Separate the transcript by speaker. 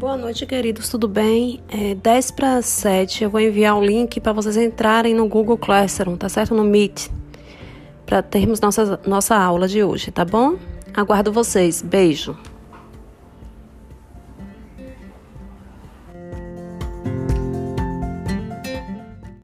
Speaker 1: Boa noite, queridos, tudo bem? É 10 para 7, eu vou enviar o link para vocês entrarem no Google Classroom, tá certo? No Meet, para termos nossa, nossa aula de hoje, tá bom? Aguardo vocês. Beijo.